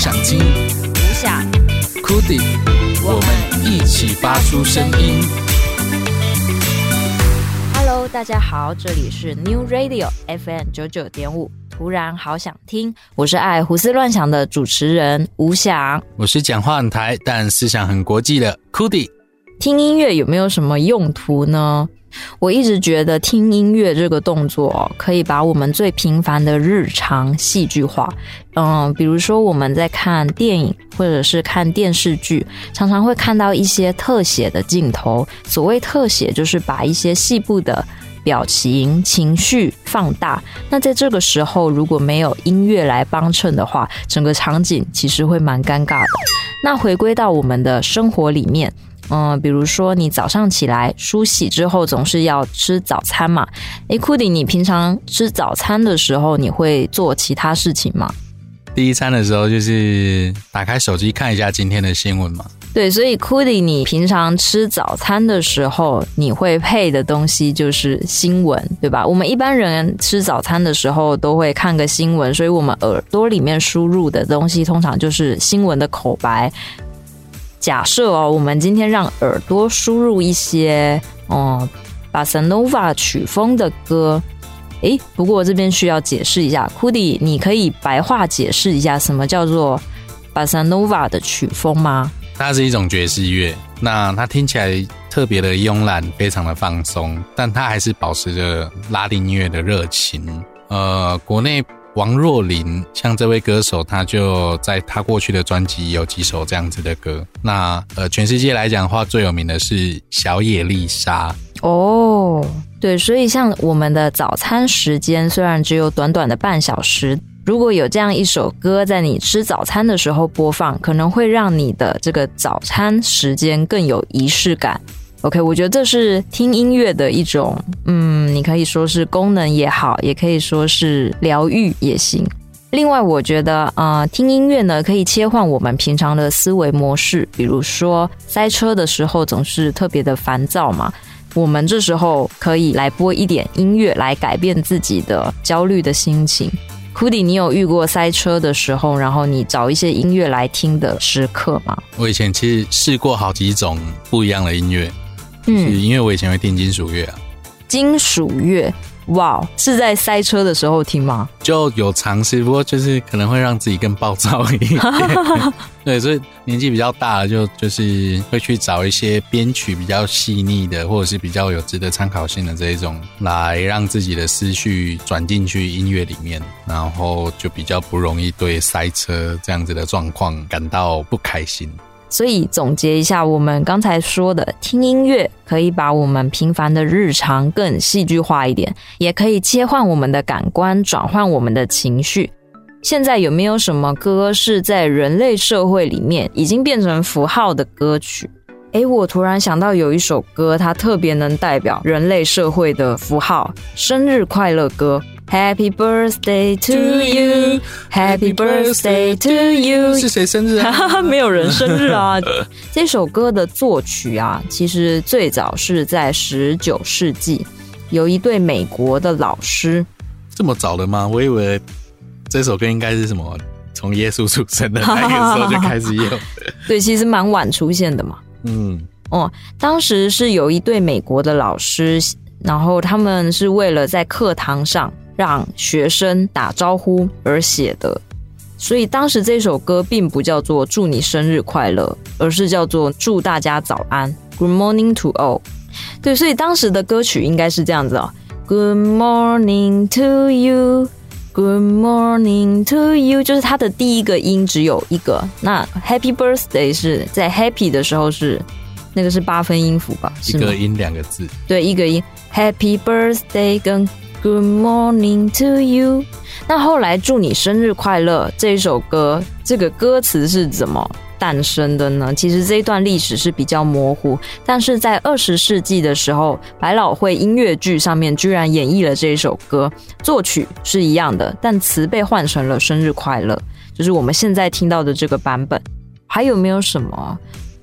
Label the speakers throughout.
Speaker 1: 好想听，
Speaker 2: 吴想
Speaker 1: ，Cootie，我们一起发出声音。
Speaker 2: Hello，大家好，这里是 New Radio FM 九九点五，突然好想听，我是爱胡思乱想的主持人吴想，
Speaker 1: 我是讲话很台但思想很国际的 Cootie。
Speaker 2: 听音乐有没有什么用途呢？我一直觉得听音乐这个动作可以把我们最平凡的日常戏剧化。嗯，比如说我们在看电影或者是看电视剧，常常会看到一些特写的镜头。所谓特写，就是把一些细部的表情、情绪放大。那在这个时候，如果没有音乐来帮衬的话，整个场景其实会蛮尴尬的。那回归到我们的生活里面。嗯，比如说你早上起来梳洗之后，总是要吃早餐嘛。诶，Cootie，你平常吃早餐的时候，你会做其他事情吗？
Speaker 1: 第一餐的时候就是打开手机看一下今天的新闻嘛。
Speaker 2: 对，所以 Cootie，你平常吃早餐的时候，你会配的东西就是新闻，对吧？我们一般人吃早餐的时候都会看个新闻，所以我们耳朵里面输入的东西通常就是新闻的口白。假设哦，我们今天让耳朵输入一些哦，巴萨诺瓦曲风的歌。诶，不过我这边需要解释一下，Cootie，你可以白话解释一下什么叫做巴萨诺瓦的曲风吗？
Speaker 1: 它是一种爵士乐，那它听起来特别的慵懒，非常的放松，但它还是保持着拉丁音乐的热情。呃，国内。王若琳，像这位歌手，他就在他过去的专辑有几首这样子的歌。那呃，全世界来讲的话，最有名的是小野丽莎。
Speaker 2: 哦，对，所以像我们的早餐时间虽然只有短短的半小时，如果有这样一首歌在你吃早餐的时候播放，可能会让你的这个早餐时间更有仪式感。OK，我觉得这是听音乐的一种，嗯，你可以说是功能也好，也可以说是疗愈也行。另外，我觉得啊、听音乐呢可以切换我们平常的思维模式，比如说塞车的时候总是特别的烦躁嘛，我们这时候可以来播一点音乐来改变自己的焦虑的心情。Cootie，你有遇过塞车的时候，然后你找一些音乐来听的时刻吗？
Speaker 1: 我以前其实试过好几种不一样的音乐。嗯，因为我以前会听金属乐啊，
Speaker 2: 金属乐，哇，是在塞车的时候听吗？
Speaker 1: 就有尝试，不过就是可能会让自己更暴躁一点。对，所以年纪比较大了，就就是会去找一些编曲比较细腻的，或者是比较有值得参考性的这一种，来让自己的思绪转进去音乐里面，然后就比较不容易对塞车这样子的状况感到不开心。
Speaker 2: 所以总结一下，我们刚才说的，听音乐可以把我们平凡的日常更戏剧化一点，也可以切换我们的感官，转换我们的情绪。现在有没有什么歌是在人类社会里面已经变成符号的歌曲？诶，我突然想到有一首歌，它特别能代表人类社会的符号——生日快乐歌。Happy birthday to you, Happy birthday to you。
Speaker 1: 是谁生日啊？
Speaker 2: 没有人生日啊。这首歌的作曲啊，其实最早是在十九世纪，有一对美国的老师。
Speaker 1: 这么早的吗？我以为这首歌应该是什么从耶稣出生的那个时候就开始有。
Speaker 2: 对，其实蛮晚出现的嘛。嗯，哦，当时是有一对美国的老师，然后他们是为了在课堂上。让学生打招呼而写的，所以当时这首歌并不叫做“祝你生日快乐”，而是叫做“祝大家早安 ”（Good morning to all）。对，所以当时的歌曲应该是这样子哦：“Good morning to you, Good morning to you”，就是它的第一个音只有一个。那 “Happy Birthday” 是在 “Happy” 的时候是那个是八分音符吧？
Speaker 1: 一个音两个字，
Speaker 2: 对，一个音。Happy Birthday 跟 Good morning to you。那后来祝你生日快乐这一首歌，这个歌词是怎么诞生的呢？其实这一段历史是比较模糊，但是在二十世纪的时候，百老汇音乐剧上面居然演绎了这一首歌，作曲是一样的，但词被换成了生日快乐，就是我们现在听到的这个版本。还有没有什么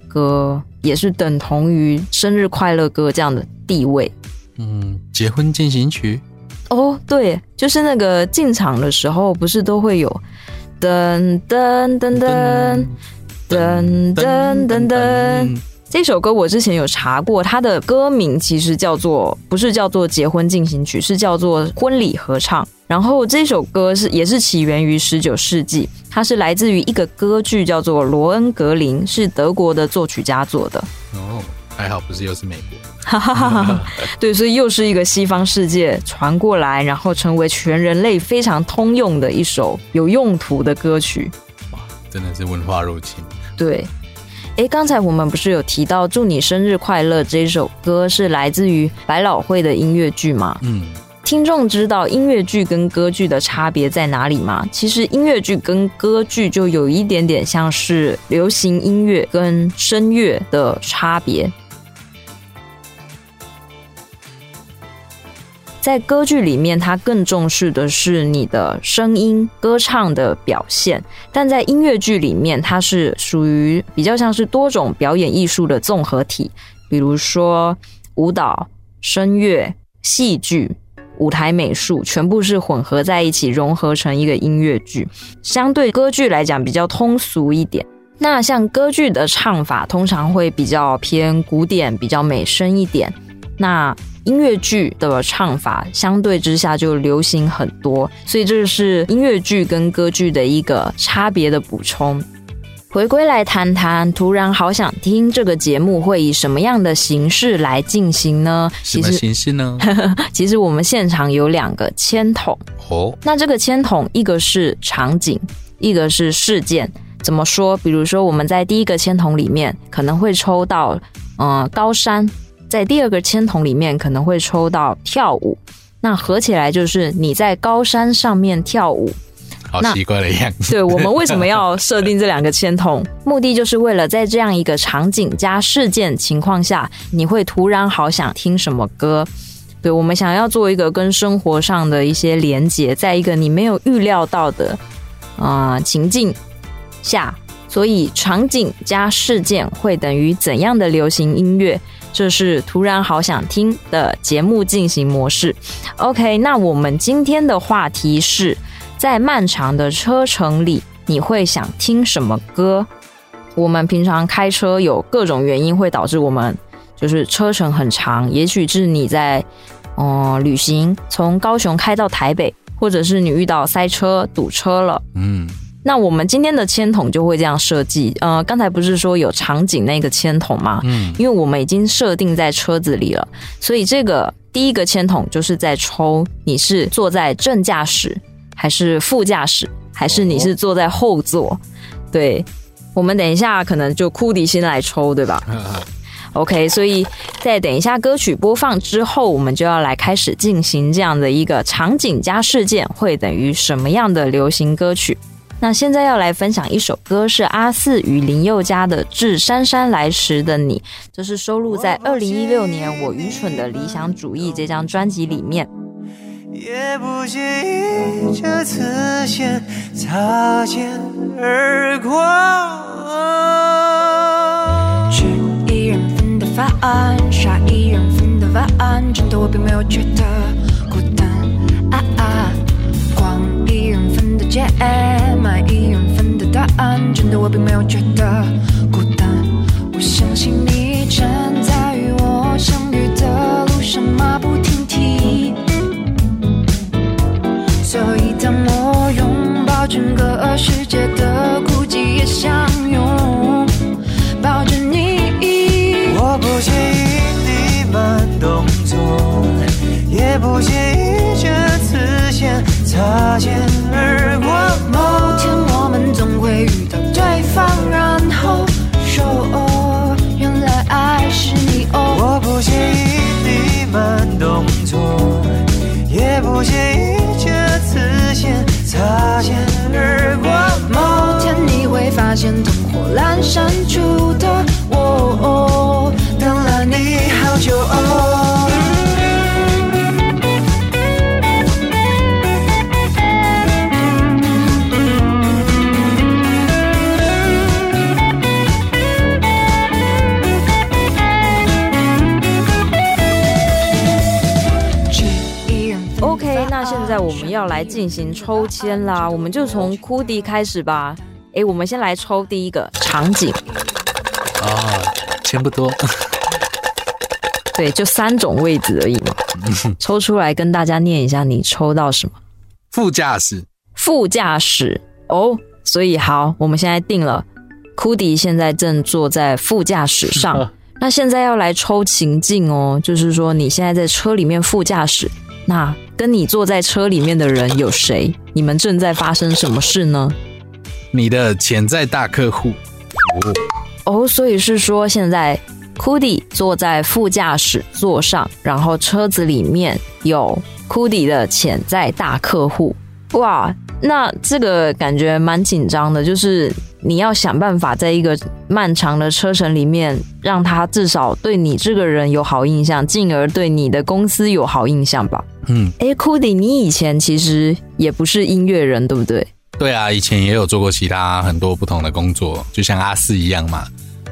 Speaker 2: 歌也是等同于生日快乐歌这样的地位？
Speaker 1: 嗯，结婚进行曲。
Speaker 2: 哦，对，就是那个进场的时候，不是都会有噔噔噔噔噔噔噔噔。这首歌我之前有查过，它的歌名其实叫做不是叫做结婚进行曲，是叫做婚礼合唱。然后这首歌是也是起源于十九世纪，它是来自于一个歌剧叫做《罗恩格林》，是德国的作曲家做的。
Speaker 1: 还好不是又是美
Speaker 2: 国。对，所以又是一个西方世界传过来，然后成为全人类非常通用的一首有用途的歌曲。
Speaker 1: 哇，真的是文化入侵。
Speaker 2: 对。哎，刚才我们不是有提到“祝你生日快乐”这首歌是来自于百老汇的音乐剧吗？
Speaker 1: 嗯，
Speaker 2: 听众知道音乐剧跟歌剧的差别在哪里吗？其实音乐剧跟歌剧就有一点点像是流行音乐跟声乐的差别。在歌剧里面，它更重视的是你的声音、歌唱的表现；但在音乐剧里面，它是属于比较像是多种表演艺术的综合体，比如说舞蹈、声乐、戏剧、舞台美术，全部是混合在一起，融合成一个音乐剧。相对歌剧来讲，比较通俗一点。那像歌剧的唱法，通常会比较偏古典，比较美声一点。那音乐剧的唱法相对之下就流行很多，所以这是音乐剧跟歌剧的一个差别的补充。回归来谈谈，突然好想听这个节目会以什么样的形式来进行呢？
Speaker 1: 什么形式呢？
Speaker 2: 其实我们现场有两个签筒
Speaker 1: 哦。
Speaker 2: 那这个签筒，一个是场景，一个是事件。怎么说？比如说我们在第一个签筒里面可能会抽到，嗯、呃，高山。在第二个签筒里面可能会抽到跳舞，那合起来就是你在高山上面跳舞，
Speaker 1: 好奇怪的样子。
Speaker 2: 对，我们为什么要设定这两个签筒？目的就是为了在这样一个场景加事件情况下，你会突然好想听什么歌。对，我们想要做一个跟生活上的一些连接，在一个你没有预料到的啊、呃、情境下，所以场景加事件会等于怎样的流行音乐？这是突然好想听的节目进行模式。OK，那我们今天的话题是在漫长的车程里，你会想听什么歌？我们平常开车有各种原因会导致我们就是车程很长，也许是你在嗯、旅行，从高雄开到台北，或者是你遇到塞车堵车了，
Speaker 1: 嗯。
Speaker 2: 那我们今天的签筒就会这样设计，呃，刚才不是说有场景那个签筒吗？
Speaker 1: 嗯，
Speaker 2: 因为我们已经设定在车子里了，所以这个第一个签筒就是在抽你是坐在正驾驶，还是副驾驶，还是你是坐在后座？哦、对，我们等一下可能就库迪先来抽，对吧？OK，所以在等一下歌曲播放之后，我们就要来开始进行这样的一个场景加事件会等于什么样的流行歌曲。那现在要来分享一首歌，是阿四与林宥嘉的《致姗姗来迟的你》，这是收录在二零一六年《我愚蠢的理想主义》这张专辑里面。
Speaker 3: 也不介意这次先擦肩而过，
Speaker 4: 吃一人份的饭，刷一人份的碗，真的我并没有觉得人份的街。买一人份的答案，真的我并没有觉得孤单。我相信你正在与我相遇的路上马不停蹄。所以当我拥抱整个世界的孤寂，也相拥抱着你。
Speaker 3: 我不介意你慢动作，也不介意这次先擦肩而不介意这次先擦肩而过。
Speaker 4: 某天你会发现灯火阑珊处的
Speaker 2: 来进行抽签啦，我们就从库迪开始吧。哎，我们先来抽第一个场景。
Speaker 1: 啊，钱不多。
Speaker 2: 对，就三种位置而已嘛。抽出来跟大家念一下，你抽到什么？
Speaker 1: 副驾驶。
Speaker 2: 副驾驶哦，所以好，我们现在定了，库迪现在正坐在副驾驶上。那现在要来抽情境哦，就是说你现在在车里面副驾驶，那跟你坐在车里面的人有谁？你们正在发生什么事呢？
Speaker 1: 你的潜在大客户。
Speaker 2: 哦，哦，所以是说现在库迪坐在副驾驶座上，然后车子里面有库迪的潜在大客户。哇，那这个感觉蛮紧张的，就是。你要想办法在一个漫长的车程里面，让他至少对你这个人有好印象，进而对你的公司有好印象吧。
Speaker 1: 嗯，
Speaker 2: 哎，库迪，你以前其实也不是音乐人，对不对？
Speaker 1: 对啊，以前也有做过其他很多不同的工作，就像阿四一样嘛。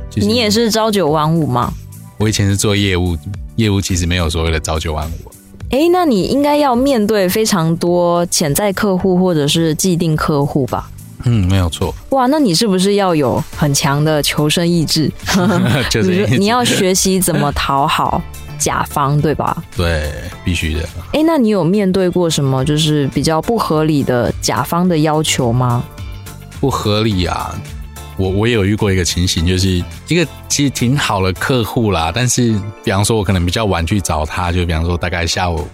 Speaker 1: 就是、
Speaker 2: 你也是朝九晚五吗？
Speaker 1: 我以前是做业务，业务其实没有所谓的朝九晚五。
Speaker 2: 哎，那你应该要面对非常多潜在客户或者是既定客户吧？
Speaker 1: 嗯，没有错。
Speaker 2: 哇，那你是不是要有很强的求生意志？就是你要学习怎么讨好甲方，对吧？
Speaker 1: 对，必须的。
Speaker 2: 哎，那你有面对过什么就是比较不合理的甲方的要求吗？
Speaker 1: 不合理啊，我我也有遇过一个情形，就是一个其实挺好的客户啦，但是比方说我可能比较晚去找他，就比方说大概下午。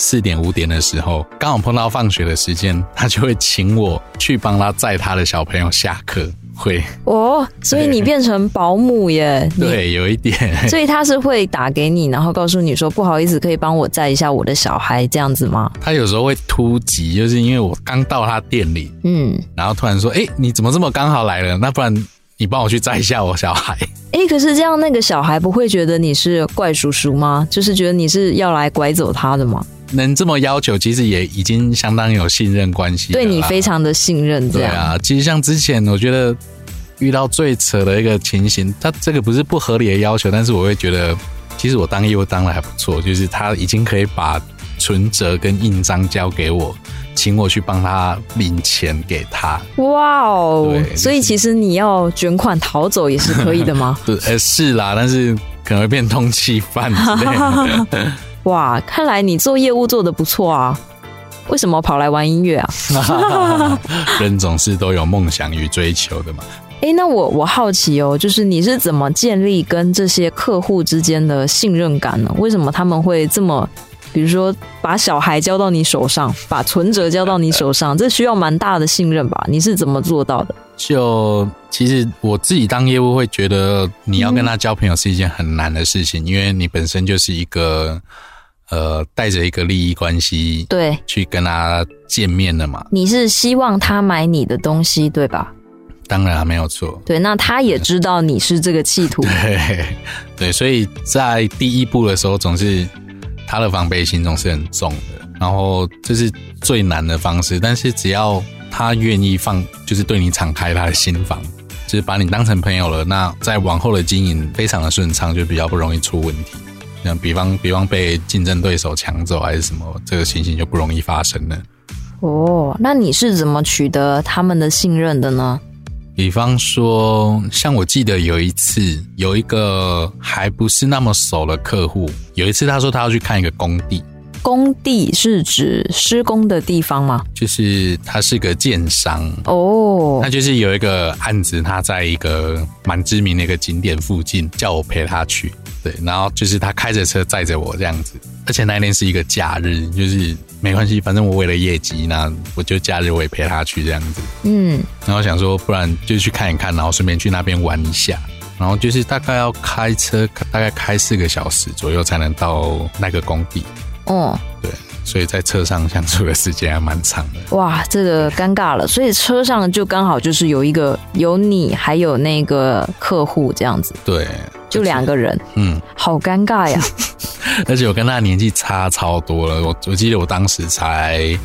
Speaker 1: 四点五点的时候，刚好碰到放学的时间，他就会请我去帮他载他的小朋友下课。会
Speaker 2: 哦，所以你变成保姆耶？
Speaker 1: 对，有一点。
Speaker 2: 所以他是会打给你，然后告诉你说：“不好意思，可以帮我载一下我的小孩，这样子吗？”
Speaker 1: 他有时候会突击，就是因为我刚到他店里，
Speaker 2: 嗯，
Speaker 1: 然后突然说：“哎，你怎么这么刚好来了？那不然你帮我去载一下我小孩。”
Speaker 2: 哎，可是这样那个小孩不会觉得你是怪叔叔吗？就是觉得你是要来拐走他的吗？
Speaker 1: 能这么要求，其实也已经相当有信任关系，
Speaker 2: 对你非常的信任。对
Speaker 1: 啊，其实像之前我觉得遇到最扯的一个情形，他这个不是不合理的要求，但是我会觉得，其实我当业务当的还不错，就是他已经可以把存折跟印章交给我，请我去帮他领钱给他。
Speaker 2: 哇哦！所以其实你要卷款逃走也是可以的吗？
Speaker 1: 对，呃，是啦，但是可能会变通缉犯之类的。
Speaker 2: 哇，看来你做业务做得不错啊！为什么跑来玩音乐啊？
Speaker 1: 人总是都有梦想与追求的嘛。
Speaker 2: 哎，那我我好奇哦，就是你是怎么建立跟这些客户之间的信任感呢？为什么他们会这么，比如说把小孩交到你手上，把存折交到你手上，这需要蛮大的信任吧？你是怎么做到的？
Speaker 1: 就其实我自己当业务会觉得，你要跟他交朋友是一件很难的事情，嗯、因为你本身就是一个。呃，带着一个利益关系，
Speaker 2: 对，
Speaker 1: 去跟他见面的嘛。
Speaker 2: 你是希望他买你的东西，对吧？
Speaker 1: 当然没有错。
Speaker 2: 对，那他也知道你是这个企图。
Speaker 1: 对，对，所以在第一步的时候，总是他的防备心总是很重的。然后这是最难的方式，但是只要他愿意放，就是对你敞开他的心房，就是把你当成朋友了，那在往后的经营非常的顺畅，就比较不容易出问题。像比方，比方被竞争对手抢走还是什么，这个情形就不容易发生了。
Speaker 2: 哦，那你是怎么取得他们的信任的呢？
Speaker 1: 比方说，像我记得有一次，有一个还不是那么熟的客户，有一次他说他要去看一个工地。
Speaker 2: 工地是指施工的地方吗？
Speaker 1: 就是他是个建商
Speaker 2: 哦，
Speaker 1: 那就是有一个案子，他在一个蛮知名的一个景点附近，叫我陪他去。对，然后就是他开着车载着我这样子，而且那一天是一个假日，就是没关系，反正我为了业绩，那我就假日我也陪他去这样子。
Speaker 2: 嗯，
Speaker 1: 然后想说，不然就去看一看，然后顺便去那边玩一下。然后就是大概要开车，大概开四个小时左右才能到那个工地。
Speaker 2: 哦，
Speaker 1: 对。所以在车上相处的时间还蛮长的。
Speaker 2: 哇，这个尴尬了。所以车上就刚好就是有一个有你，还有那个客户这样子。
Speaker 1: 对，
Speaker 2: 就两个人。
Speaker 1: 嗯，
Speaker 2: 好尴尬呀。
Speaker 1: 而且我跟他年纪差超多了。我我记得我当时才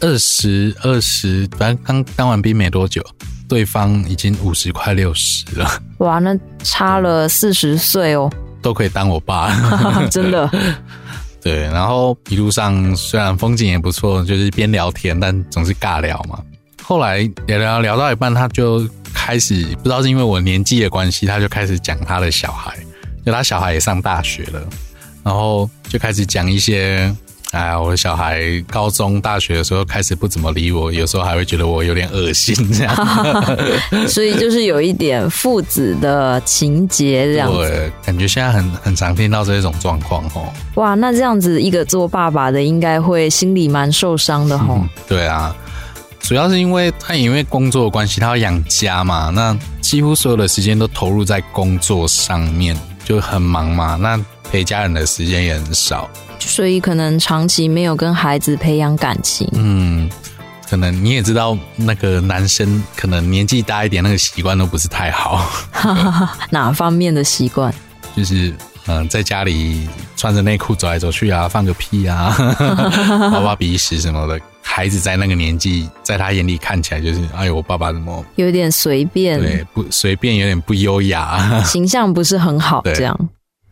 Speaker 1: 二十二十，反正刚当完兵没多久，对方已经五十快六十了。
Speaker 2: 哇，那差了四十岁哦。
Speaker 1: 都可以当我爸。
Speaker 2: 真的。
Speaker 1: 对，然后一路上虽然风景也不错，就是边聊天，但总是尬聊嘛。后来聊聊聊到一半，他就开始不知道是因为我年纪的关系，他就开始讲他的小孩，就他小孩也上大学了，然后就开始讲一些。哎呀，我的小孩高中、大学的时候开始不怎么理我，有时候还会觉得我有点恶心这样。
Speaker 2: 所以就是有一点父子的情节这样子。
Speaker 1: 对，感觉现在很很常听到这种状况哦。
Speaker 2: 哇，那这样子一个做爸爸的应该会心里蛮受伤的哦、嗯。
Speaker 1: 对啊，主要是因为他因为工作的关系，他要养家嘛，那几乎所有的时间都投入在工作上面，就很忙嘛。那陪家人的时间也很少。
Speaker 2: 所以可能长期没有跟孩子培养感情。
Speaker 1: 嗯，可能你也知道，那个男生可能年纪大一点，那个习惯都不是太好。
Speaker 2: 哪方面的习惯？
Speaker 1: 就是嗯、呃，在家里穿着内裤走来走去啊，放个屁啊，挖挖鼻屎什么的。孩子在那个年纪，在他眼里看起来就是，哎呦，我爸爸怎么
Speaker 2: 有点随便？
Speaker 1: 对，不随便，有点不优雅，
Speaker 2: 形象不是很好。这样，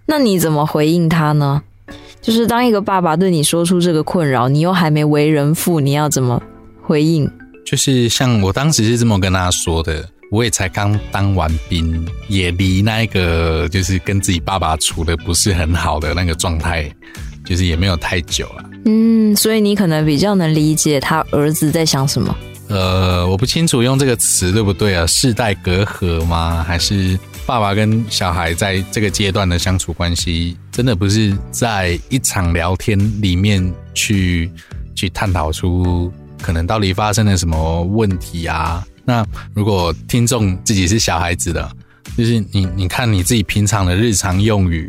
Speaker 2: 那你怎么回应他呢？就是当一个爸爸对你说出这个困扰，你又还没为人父，你要怎么回应？
Speaker 1: 就是像我当时是这么跟他说的，我也才刚当完兵，也离那个就是跟自己爸爸处的不是很好的那个状态，就是也没有太久了。
Speaker 2: 嗯，所以你可能比较能理解他儿子在想什么。
Speaker 1: 呃，我不清楚用这个词对不对啊？世代隔阂吗？还是？爸爸跟小孩在这个阶段的相处关系，真的不是在一场聊天里面去去探讨出可能到底发生了什么问题啊？那如果听众自己是小孩子的，就是你你看你自己平常的日常用语，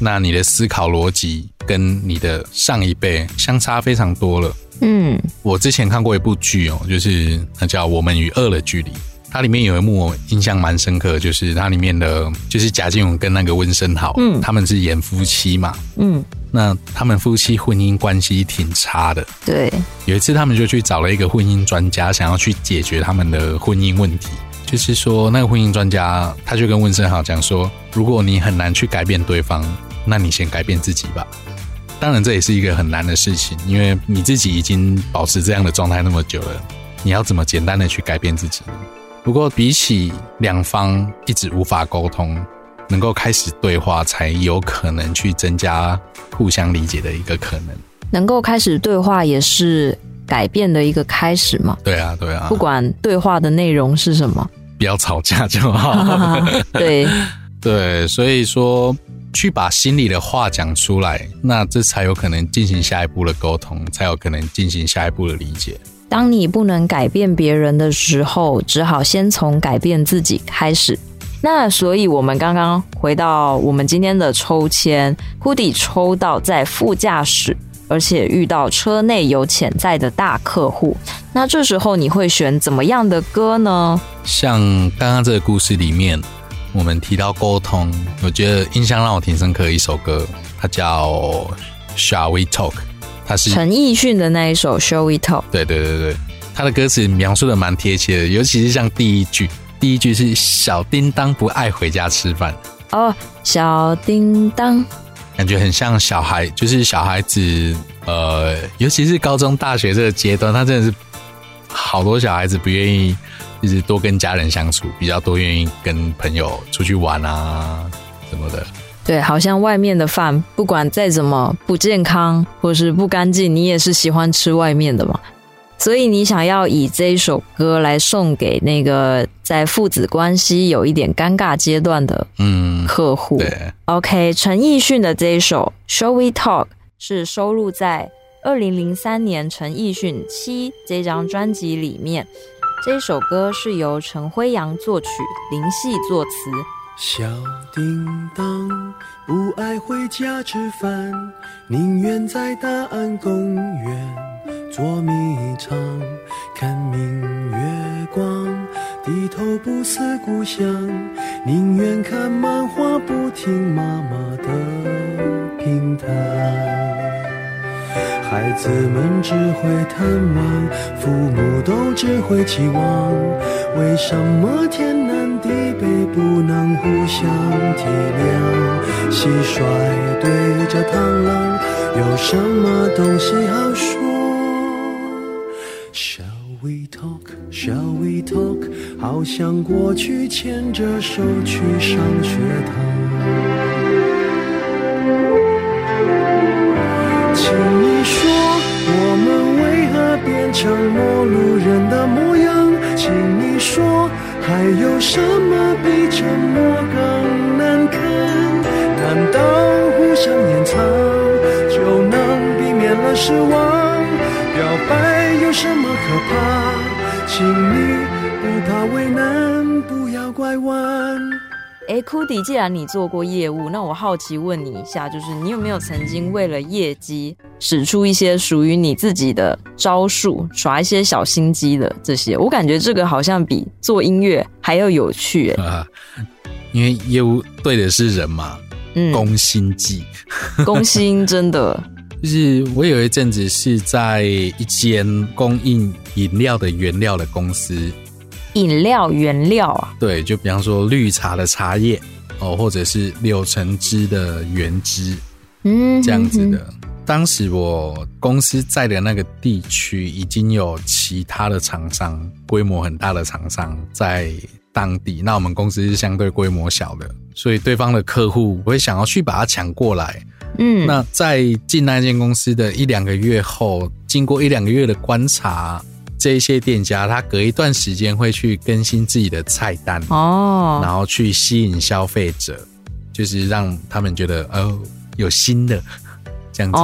Speaker 1: 那你的思考逻辑跟你的上一辈相差非常多了。嗯，我之前看过一部剧哦，就是那叫《我们与恶的距离》。它里面有一幕我印象蛮深刻，就是它里面的，就是贾静雯跟那个温升豪，嗯，他们是演夫妻嘛，嗯，那他们夫妻婚姻关系挺差的，
Speaker 2: 对。
Speaker 1: 有一次他们就去找了一个婚姻专家，想要去解决他们的婚姻问题。就是说，那个婚姻专家他就跟温升豪讲说，如果你很难去改变对方，那你先改变自己吧。当然这也是一个很难的事情，因为你自己已经保持这样的状态那么久了，你要怎么简单的去改变自己呢？不过，比起两方一直无法沟通，能够开始对话，才有可能去增加互相理解的一个可能。
Speaker 2: 能够开始对话，也是改变的一个开始嘛？
Speaker 1: 对啊，对啊。
Speaker 2: 不管对话的内容是什么，
Speaker 1: 不要吵架就好。
Speaker 2: 对
Speaker 1: 对，所以说去把心里的话讲出来，那这才有可能进行下一步的沟通，才有可能进行下一步的理解。
Speaker 2: 当你不能改变别人的时候，只好先从改变自己开始。那所以，我们刚刚回到我们今天的抽签 h o d 抽到在副驾驶，而且遇到车内有潜在的大客户。那这时候你会选怎么样的歌呢？
Speaker 1: 像刚刚这个故事里面，我们提到沟通，我觉得印象让我挺深刻的一首歌，它叫《Shall We Talk》。他是
Speaker 2: 陈奕迅的那一首《Show It All》。
Speaker 1: 对对对对，他的歌词描述的蛮贴切的，尤其是像第一句，第一句是“小叮当不爱回家吃饭”。
Speaker 2: 哦，小叮当，
Speaker 1: 感觉很像小孩，就是小孩子，呃，尤其是高中、大学这个阶段，他真的是好多小孩子不愿意，就是多跟家人相处，比较多愿意跟朋友出去玩啊什么的。
Speaker 2: 对，好像外面的饭不管再怎么不健康或是不干净，你也是喜欢吃外面的嘛。所以你想要以这一首歌来送给那个在父子关系有一点尴尬阶段的嗯客户。嗯、对，OK，陈奕迅的这一首《Shall We Talk》是收录在二零零三年陈奕迅《七》这张专辑里面。这一首歌是由陈辉阳作曲，林夕作词。
Speaker 5: 小叮当不爱回家吃饭，宁愿在大安公园捉迷藏，看明月光，低头不思故乡，宁愿看漫画不听妈妈的评弹。孩子们只会探望，父母都只会期望。为什么天南地北不能互相体谅？蟋蟀对着螳螂，有什么东西好说？Shall we talk? Shall we talk? 好像过去牵着手去上学堂。变成陌路人的模样？请你说，还有什么比沉默更难堪？难道互相掩藏就能避免了失望？表白有什么可怕？请你不怕为难，不要拐弯。
Speaker 2: 哎，Cody，既然你做过业务，那我好奇问你一下，就是你有没有曾经为了业绩使出一些属于你自己的招数，耍一些小心机的这些？我感觉这个好像比做音乐还要有趣哎、
Speaker 1: 啊。因为业务对的是人嘛，嗯，攻心计，
Speaker 2: 攻心真的。
Speaker 1: 就是我有一阵子是在一间供应饮料的原料的公司。
Speaker 2: 饮料原料啊，
Speaker 1: 对，就比方说绿茶的茶叶哦，或者是柳橙汁的原汁，嗯，这样子的。当时我公司在的那个地区已经有其他的厂商，规模很大的厂商在当地。那我们公司是相对规模小的，所以对方的客户会想要去把它抢过来。嗯，那在进那间公司的一两个月后，经过一两个月的观察。这一些店家，他隔一段时间会去更新自己的菜单哦，然后去吸引消费者，就是让他们觉得哦有新的 这样子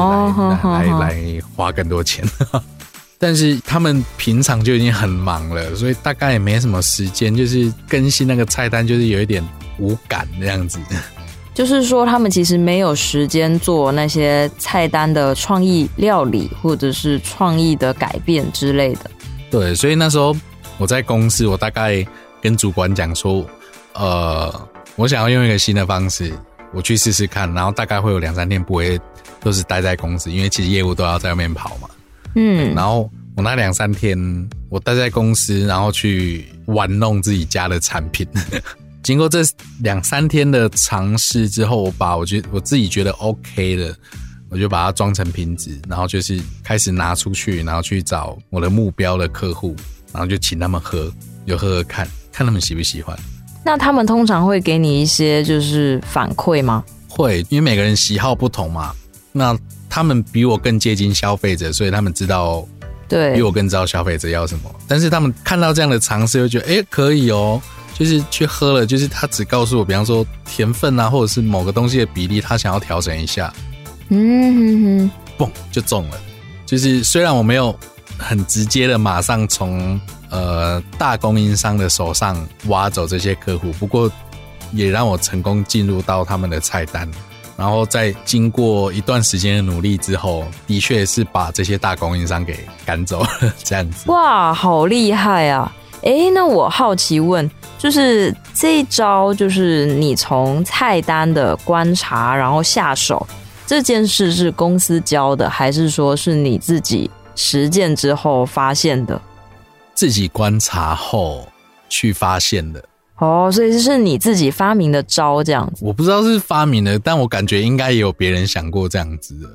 Speaker 1: 来、来，来花更多钱。但是他们平常就已经很忙了，所以大概也没什么时间，就是更新那个菜单，就是有一点无感这样子。
Speaker 2: 就是说，他们其实没有时间做那些菜单的创意料理，或者是创意的改变之类的。
Speaker 1: 对，所以那时候我在公司，我大概跟主管讲说，呃，我想要用一个新的方式，我去试试看，然后大概会有两三天不会都是待在公司，因为其实业务都要在外面跑嘛。嗯，然后我那两三天我待在公司，然后去玩弄自己家的产品。经过这两三天的尝试之后，我把我觉得我自己觉得 OK 的。我就把它装成瓶子，然后就是开始拿出去，然后去找我的目标的客户，然后就请他们喝，就喝喝看看他们喜不喜欢。
Speaker 2: 那他们通常会给你一些就是反馈吗？
Speaker 1: 会，因为每个人喜好不同嘛。那他们比我更接近消费者，所以他们知道，对，比我更知道消费者要什么。但是他们看到这样的尝试，会觉得哎，可以哦，就是去喝了，就是他只告诉我，比方说甜分啊，或者是某个东西的比例，他想要调整一下。嗯哼哼，嘣就中了。就是虽然我没有很直接的马上从呃大供应商的手上挖走这些客户，不过也让我成功进入到他们的菜单。然后在经过一段时间的努力之后，的确是把这些大供应商给赶走了。这样子，
Speaker 2: 哇，好厉害啊！诶，那我好奇问，就是这一招，就是你从菜单的观察，然后下手。这件事是公司教的，还是说是你自己实践之后发现的？
Speaker 1: 自己观察后去发现的。
Speaker 2: 哦，所以这是你自己发明的招这样子。
Speaker 1: 我不知道是发明的，但我感觉应该也有别人想过这样子的。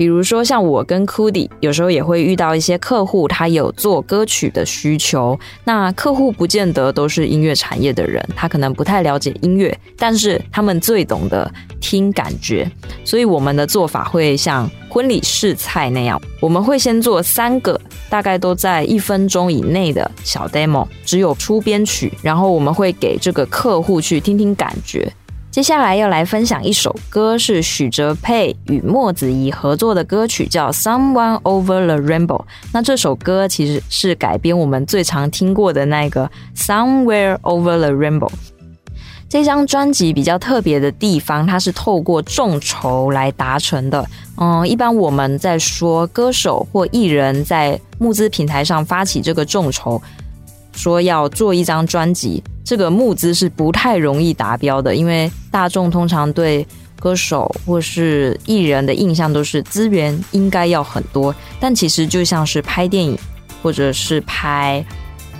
Speaker 2: 比如说，像我跟 Cudi 有时候也会遇到一些客户，他有做歌曲的需求。那客户不见得都是音乐产业的人，他可能不太了解音乐，但是他们最懂得听感觉。所以我们的做法会像婚礼试菜那样，我们会先做三个，大概都在一分钟以内的小 demo，只有出编曲，然后我们会给这个客户去听听感觉。接下来要来分享一首歌，是许哲佩与莫子仪合作的歌曲，叫《Someone Over the Rainbow》。那这首歌其实是改编我们最常听过的那个《Somewhere Over the Rainbow》。这张专辑比较特别的地方，它是透过众筹来达成的。嗯，一般我们在说歌手或艺人，在募资平台上发起这个众筹。说要做一张专辑，这个募资是不太容易达标的，因为大众通常对歌手或是艺人的印象都是资源应该要很多，但其实就像是拍电影或者是拍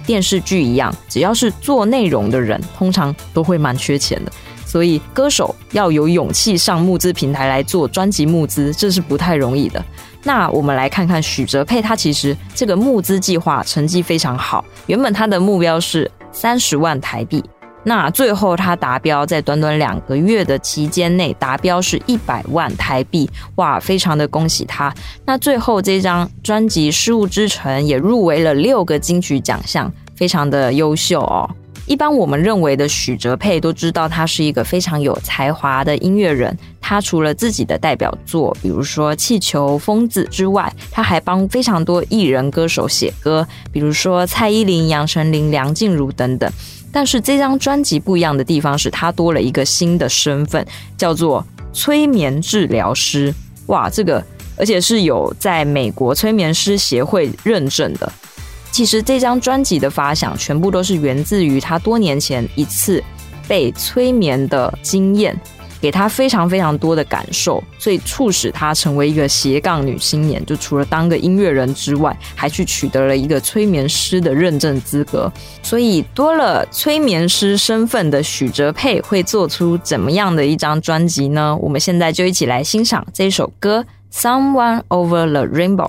Speaker 2: 电视剧一样，只要是做内容的人，通常都会蛮缺钱的。所以歌手要有勇气上募资平台来做专辑募资，这是不太容易的。那我们来看看许哲佩，他其实这个募资计划成绩非常好，原本他的目标是三十万台币。那最后他达标，在短短两个月的期间内达标是一百万台币，哇，非常的恭喜他。那最后这张专辑《失物之城》也入围了六个金曲奖项，非常的优秀哦。一般我们认为的许哲佩都知道他是一个非常有才华的音乐人。他除了自己的代表作，比如说《气球》《疯子》之外，他还帮非常多艺人歌手写歌，比如说蔡依林、杨丞琳、梁静茹等等。但是这张专辑不一样的地方是，他多了一个新的身份，叫做催眠治疗师。哇，这个而且是有在美国催眠师协会认证的。其实这张专辑的发想全部都是源自于他多年前一次被催眠的经验。给她非常非常多的感受，所以促使她成为一个斜杠女青年。就除了当个音乐人之外，还去取得了一个催眠师的认证资格。所以多了催眠师身份的许哲佩会做出怎么样的一张专辑呢？我们现在就一起来欣赏这首歌《Someone Over the Rainbow》。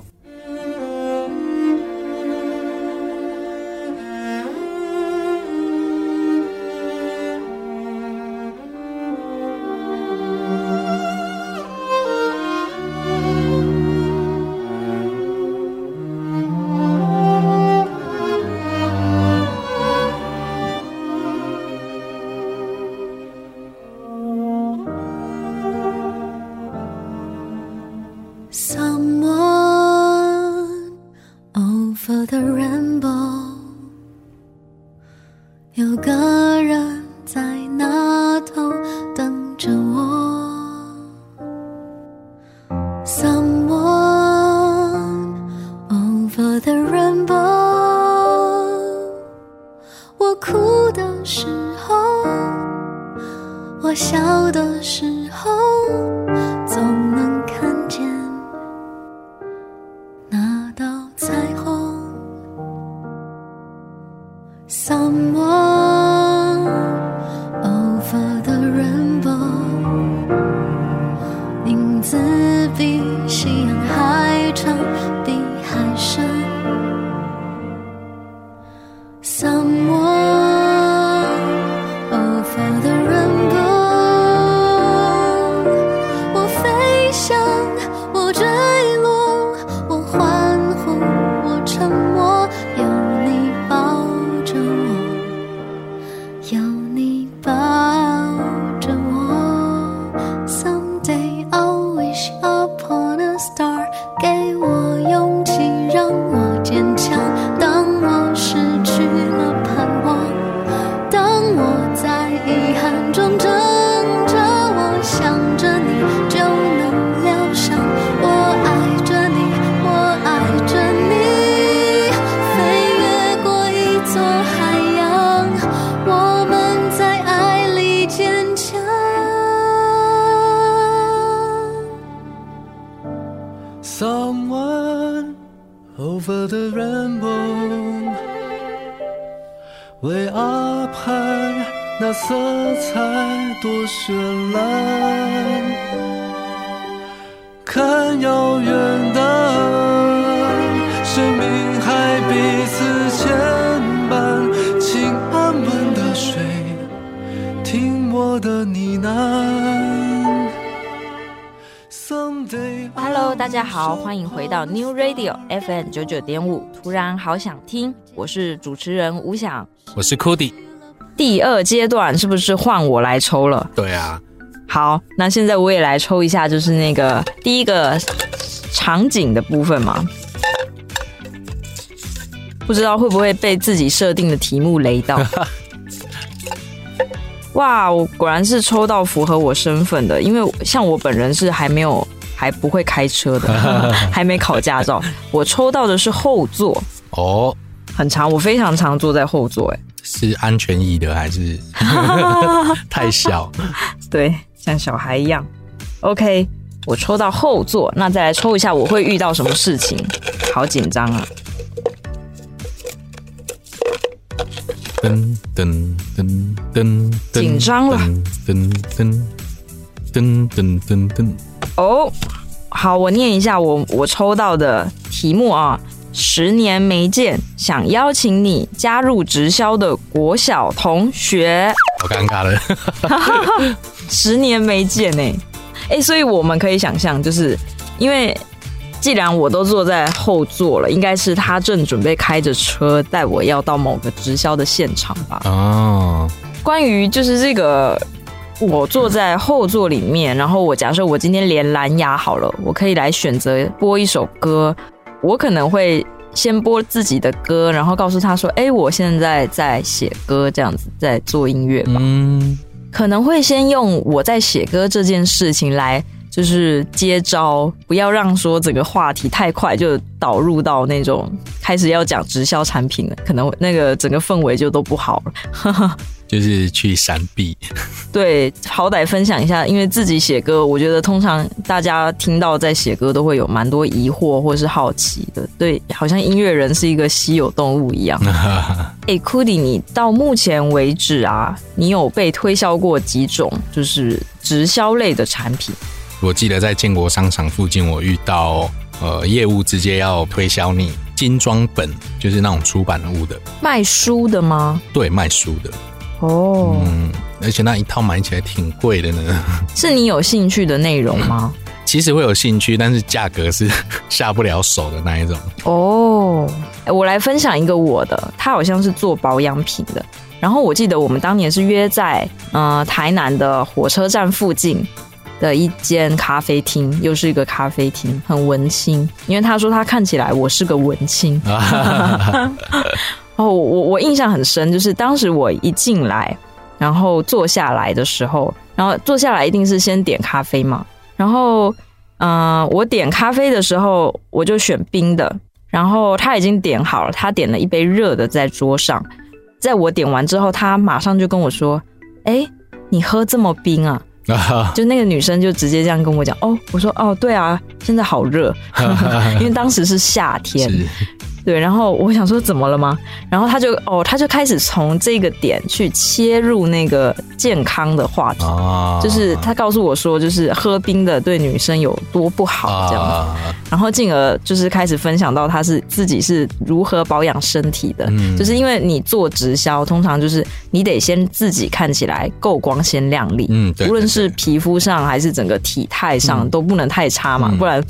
Speaker 2: 到 New Radio FM 九九点五。突然好想听，我是主持人吴想，
Speaker 1: 我是 Cody。
Speaker 2: 第二阶段是不是换我来抽了？
Speaker 1: 对啊。
Speaker 2: 好，那现在我也来抽一下，就是那个第一个场景的部分嘛。不知道会不会被自己设定的题目雷到？哇，我果然是抽到符合我身份的，因为像我本人是还没有。还不会开车的，还没考驾照。我抽到的是后座哦，很长，我非常常坐在后座。哎，
Speaker 1: 是安全椅的还是 太小？
Speaker 2: 对，像小孩一样。OK，我抽到后座，那再来抽一下，我会遇到什么事情？好紧张啊！
Speaker 1: 噔噔噔噔，
Speaker 2: 紧张了！
Speaker 1: 噔噔噔噔噔噔。
Speaker 2: 哦，好，我念一下我我抽到的题目啊。十年没见，想邀请你加入直销的国小同学。
Speaker 1: 好尴尬了，
Speaker 2: 十年没见呢，哎，所以我们可以想象，就是因为既然我都坐在后座了，应该是他正准备开着车带我要到某个直销的现场吧？哦，关于就是这个，我坐在后座里面，然后我假设我今天连蓝牙好了，我可以来选择播一首歌。我可能会先播自己的歌，然后告诉他说：“哎，我现在在写歌，这样子在做音乐吧。”嗯，可能会先用我在写歌这件事情来，就是接招，不要让说整个话题太快就导入到那种开始要讲直销产品了，可能那个整个氛围就都不好了。
Speaker 1: 就是去闪避，
Speaker 2: 对，好歹分享一下，因为自己写歌，我觉得通常大家听到在写歌都会有蛮多疑惑或是好奇的，对，好像音乐人是一个稀有动物一样。哎 c o d y 你到目前为止啊，你有被推销过几种就是直销类的产品？
Speaker 1: 我记得在建国商场附近，我遇到呃业务直接要推销你精装本，就是那种出版物的，
Speaker 2: 卖书的吗？
Speaker 1: 对，卖书的。
Speaker 2: 哦，
Speaker 1: 嗯，而且那一套买起来挺贵的呢。
Speaker 2: 是你有兴趣的内容吗？
Speaker 1: 其实会有兴趣，但是价格是 下不了手的那一种。
Speaker 2: 哦，我来分享一个我的，他好像是做保养品的。然后我记得我们当年是约在呃台南的火车站附近的一间咖啡厅，又是一个咖啡厅，很文青。因为他说他看起来我是个文青。哦，我我印象很深，就是当时我一进来，然后坐下来的时候，然后坐下来一定是先点咖啡嘛，然后，嗯、呃，我点咖啡的时候，我就选冰的，然后他已经点好了，他点了一杯热的在桌上，在我点完之后，他马上就跟我说：“哎，你喝这么冰啊？”就那个女生就直接这样跟我讲：“哦，我说哦，对啊，现在好热，因为当时是夏天。”对，然后我想说怎么了吗？然后他就哦，他就开始从这个点去切入那个健康的话题，啊、就是他告诉我说，就是喝冰的对女生有多不好这样，啊、然后进而就是开始分享到他是自己是如何保养身体的，嗯、就是因为你做直销，通常就是你得先自己看起来够光鲜亮丽，嗯，对对对，无论是皮肤上还是整个体态上、嗯、都不能太差嘛，嗯、不然。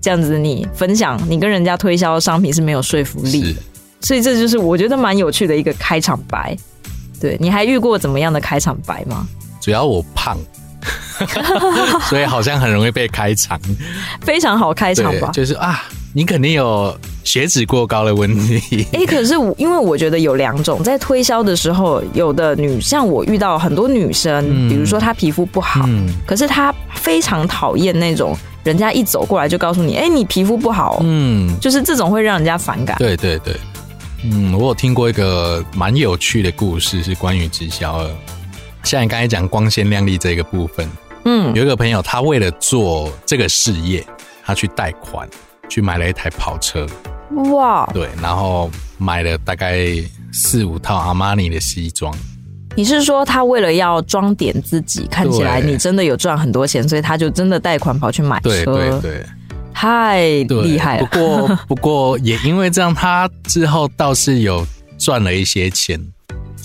Speaker 2: 这样子，你分享你跟人家推销商品是没有说服力的，所以这就是我觉得蛮有趣的一个开场白。对，你还遇过怎么样的开场白吗？
Speaker 1: 主要我胖，所以好像很容易被开场，
Speaker 2: 非常好开场吧？
Speaker 1: 就是啊，你肯定有血脂过高的问题。
Speaker 2: 哎、欸，可是因为我觉得有两种，在推销的时候，有的女像我遇到很多女生，嗯、比如说她皮肤不好，嗯、可是她非常讨厌那种。人家一走过来就告诉你，哎，你皮肤不好，嗯，就是这种会让人家反感。
Speaker 1: 对对对，嗯，我有听过一个蛮有趣的故事，是关于直销的。像你刚才讲光鲜亮丽这个部分，嗯，有一个朋友，他为了做这个事业，他去贷款去买了一台跑车，哇，对，然后买了大概四五套阿玛尼的西装。
Speaker 2: 你是说他为了要装点自己，看起来你真的有赚很多钱，所以他就真的贷款跑去买车？
Speaker 1: 对对对，
Speaker 2: 太厉害了。
Speaker 1: 不过不过也因为这样，他之后倒是有赚了一些钱。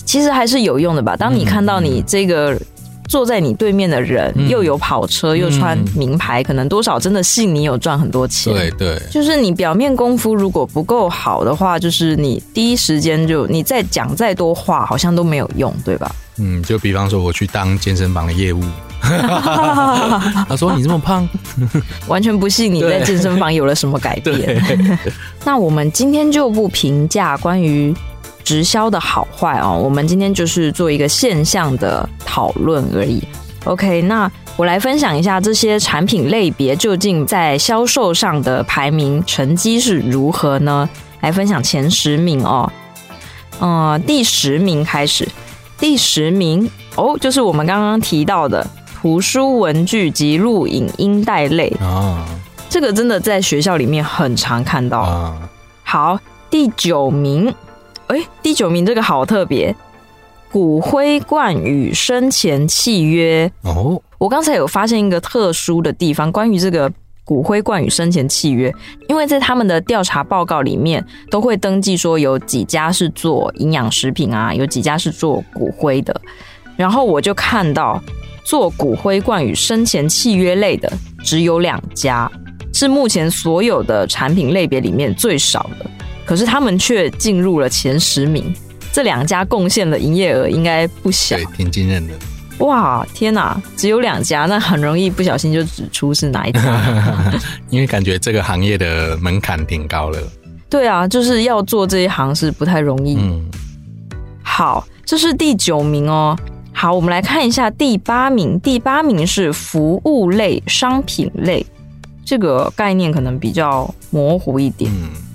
Speaker 2: 其实还是有用的吧？当你看到你这个。嗯坐在你对面的人又有跑车，嗯、又穿名牌，可能多少真的信你有赚很多钱。
Speaker 1: 对对，
Speaker 2: 就是你表面功夫如果不够好的话，就是你第一时间就你再讲再多话，好像都没有用，对吧？
Speaker 1: 嗯，就比方说我去当健身房的业务，他说你这么胖，
Speaker 2: 完全不信你在健身房有了什么改变。那我们今天就不评价关于。直销的好坏哦，我们今天就是做一个现象的讨论而已。OK，那我来分享一下这些产品类别究竟在销售上的排名成绩是如何呢？来分享前十名哦。嗯，第十名开始，第十名哦，就是我们刚刚提到的图书、文具及录影音带类
Speaker 1: 啊，
Speaker 2: 这个真的在学校里面很常看到。
Speaker 1: 啊，
Speaker 2: 好，第九名，哎，第九名这个好特别，骨灰罐与生前契约。
Speaker 1: 哦，
Speaker 2: 我刚才有发现一个特殊的地方，关于这个骨灰罐与生前契约，因为在他们的调查报告里面都会登记说有几家是做营养食品啊，有几家是做骨灰的，然后我就看到做骨灰罐与生前契约类的只有两家，是目前所有的产品类别里面最少的，可是他们却进入了前十名，这两家贡献的营业额应该不小，
Speaker 1: 对，挺惊人的。
Speaker 2: 哇，天哪！只有两家，那很容易不小心就指出是哪一家。
Speaker 1: 因为感觉这个行业的门槛挺高了。
Speaker 2: 对啊，就是要做这一行是不太容易。
Speaker 1: 嗯，
Speaker 2: 好，这是第九名哦。好，我们来看一下第八名。第八名是服务类商品类，这个概念可能比较模糊一点。
Speaker 1: 嗯，
Speaker 2: 对。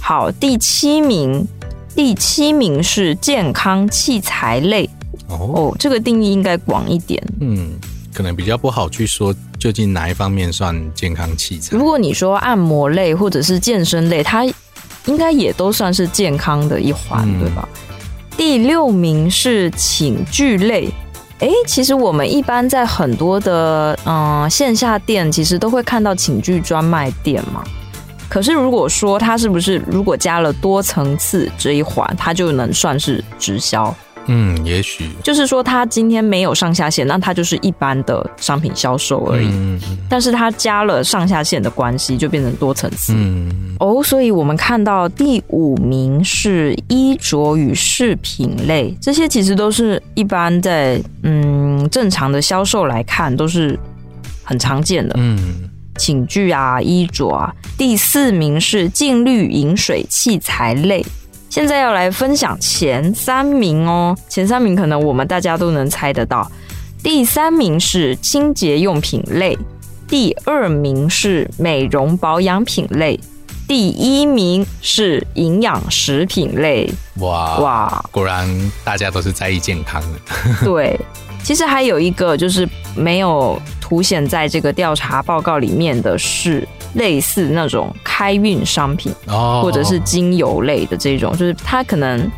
Speaker 2: 好，第七名，第七名是健康器材类。
Speaker 1: 哦，
Speaker 2: 哦，这个定义应该广一点。
Speaker 1: 嗯，可能比较不好去说究竟哪一方面算健康器材。
Speaker 2: 如果你说按摩类或者是健身类，它应该也都算是健康的一环，
Speaker 1: 嗯、
Speaker 2: 对吧？第六名是寝具类。诶，其实我们一般在很多的嗯、呃、线下店，其实都会看到寝具专卖店嘛。可是如果说它是不是如果加了多层次这一环，它就能算是直销？
Speaker 1: 嗯，也许
Speaker 2: 就是说，它今天没有上下线，那它就是一般的商品销售而已。
Speaker 1: 嗯，
Speaker 2: 但是它加了上下线的关系，就变成多层次。
Speaker 1: 嗯，
Speaker 2: 哦，所以我们看到第五名是衣着与饰品类，这些其实都是一般在嗯正常的销售来看都是很常见的。
Speaker 1: 嗯，
Speaker 2: 寝具啊，衣着啊。第四名是净绿饮水器材类。现在要来分享前三名哦，前三名可能我们大家都能猜得到。第三名是清洁用品类，第二名是美容保养品类，第一名是营养食品类。
Speaker 1: 哇
Speaker 2: 哇，
Speaker 1: 果然大家都是在意健康的。
Speaker 2: 对，其实还有一个就是没有凸显在这个调查报告里面的是。类似那种开运商品，或者是精油类的这种，就是它可能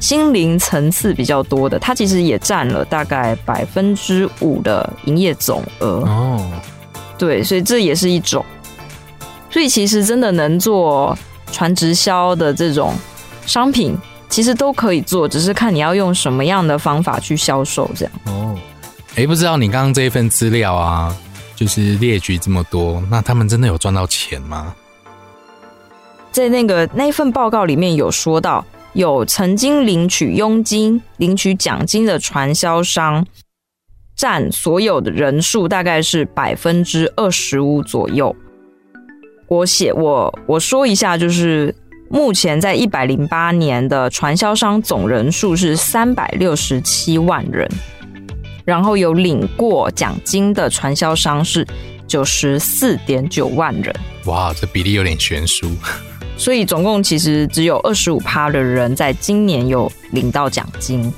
Speaker 2: 心灵层次比较多的，它其实也占了大概百分之五的营业总额。
Speaker 1: 哦，
Speaker 2: 对，所以这也是一种。所以其实真的能做传直销的这种商品，其实都可以做，只是看你要用什么样的方法去销售这样。
Speaker 1: 哦，哎，不知道你刚刚这一份资料啊。就是列举这么多，那他们真的有赚到钱吗？
Speaker 2: 在那个那一份报告里面有说到，有曾经领取佣金、领取奖金的传销商，占所有的人数大概是百分之二十五左右。我写我我说一下，就是目前在一百零八年的传销商总人数是三百六十七万人。然后有领过奖金的传销商是九十四点九万人，
Speaker 1: 哇，这比例有点悬殊。
Speaker 2: 所以总共其实只有二十五趴的人在今年有领到奖金。